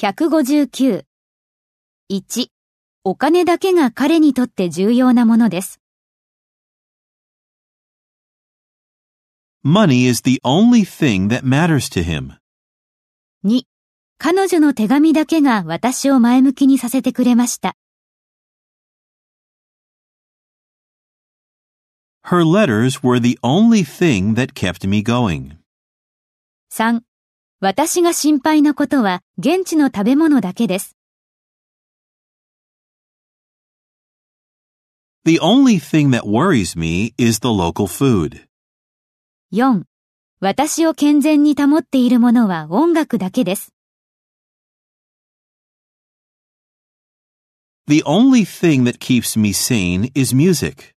159。1、お金だけが彼にとって重要なものです。Money is the only thing that matters to him. 2、彼女の手紙だけが私を前向きにさせてくれました。Her letters were the only thing that kept me going. 3、私が心配なことは現地の食べ物だけです。The only thing that worries me is the local food. 4、私を健全に保っているものは音楽だけです。The only thing that keeps me sane is music.